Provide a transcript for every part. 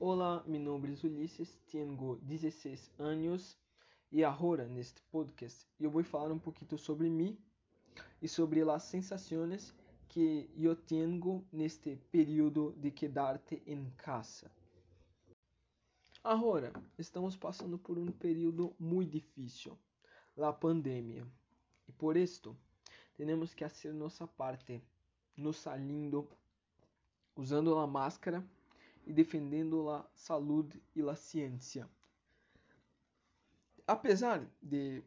Olá, meu nome é Ulisses, tenho 16 anos e agora neste podcast eu vou falar um pouquinho sobre mim e sobre as sensações que eu tenho neste período de quedar-te em casa. Agora, estamos passando por um período muito difícil, a pandemia, e por isto temos que fazer nossa parte, nos salindo, usando a máscara e defendendo a saúde e a ciência. Apesar de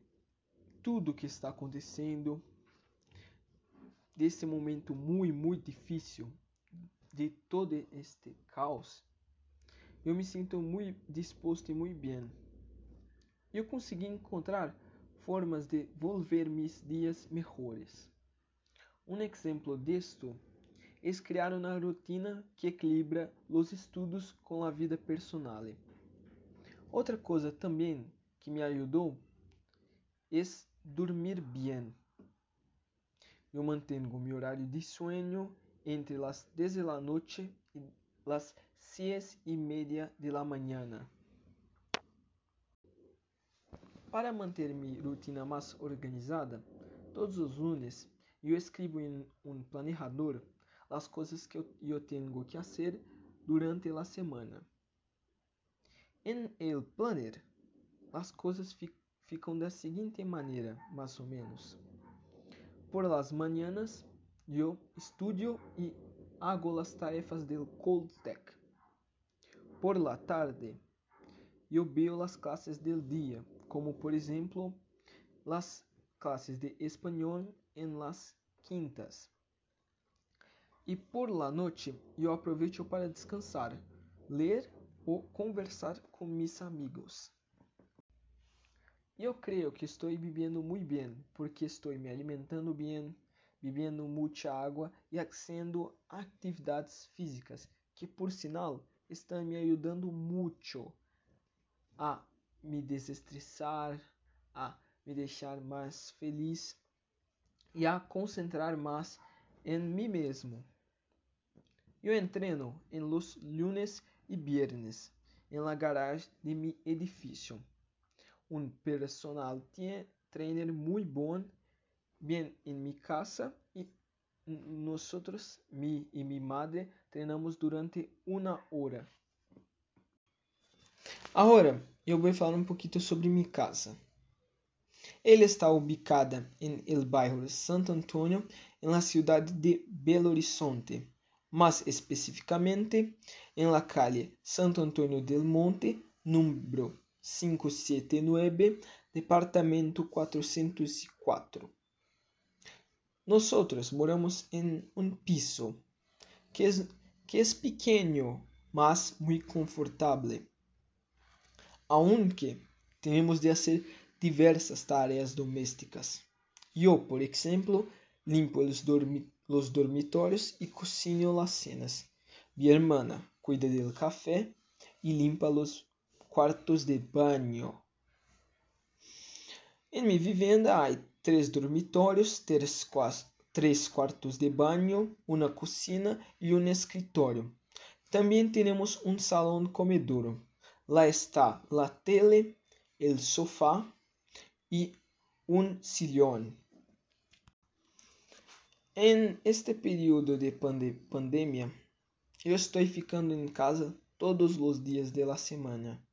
tudo que está acontecendo, desse momento muito, muito difícil, de todo este caos, eu me sinto muito disposto e muito bem. Eu consegui encontrar formas de volver mis dias melhores. Um exemplo disto es criar uma rotina que equilibra os estudos com a vida personal. Outra coisa também que me ajudou é dormir bem. Eu mantenho meu horário de sono entre as 10 da noite e as 6 e meia da manhã. Para manter minha rotina mais organizada, todos os lunes eu escrevo em um planejador as coisas que eu, tenho que fazer durante a semana. Em el planner, as coisas fi, ficam da seguinte maneira, mais ou menos. Por las mañanas, eu estudio e hago las tarefas del Coltec. Por la tarde, eu veo las clases del dia, como por exemplo, las clases de espanhol en las quintas. E por la noite eu aproveito para descansar, ler ou conversar com meus amigos. Eu creio que estou vivendo muito bem, porque estou me alimentando bem, bebendo muita água e fazendo atividades físicas, que por sinal estão me ajudando muito a me desestressar, a me deixar mais feliz e a concentrar mais em mim mesmo. Eu entreno em los lunes e viernes em la garage de mi edificio. Um personal trainer muito bom, bem em mi casa e nosotros, mi e mi madre, treinamos durante uma hora. Agora, eu vou falar um pouquinho sobre minha casa. Ela está ubicada em el bairro Santo Antônio, na cidade de Belo Horizonte más específicamente en la calle Santo Antonio del Monte, número 579, departamento 404. Nosotros moramos en un piso que es, que es pequeño, mas muy confortable. Aunque tenemos de hacer diversas tareas domésticas. Yo, por ejemplo, limpo los dormitorios los dormitorios y cocino las cenas. Mi hermana cuida del café y limpa los cuartos de baño. En mi vivienda hay tres dormitorios, tres, tres cuartos de baño, una cocina y un escritorio. También tenemos un salón comedor. Lá está la tele, el sofá y un sillón. Em este período de pande pandemia, eu estou ficando em casa todos os dias da semana.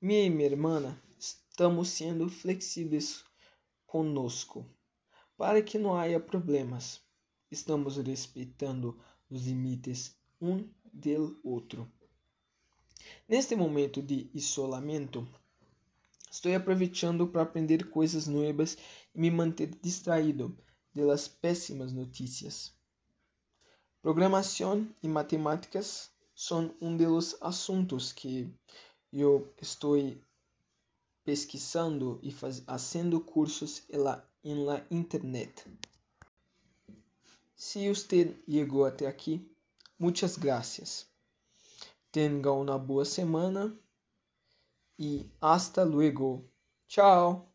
Minha e minha irmã estamos sendo flexíveis conosco para que não haja problemas. Estamos respeitando os limites um do outro. Neste momento de isolamento, estou aproveitando para aprender coisas novas e me manter distraído de las pésimas noticias. Programação e matemáticas são um dos assuntos que eu estou pesquisando e fazendo cursos em la, em la internet. Se você chegou até aqui, muitas graças. Tenha uma boa semana e hasta luego. Tchau.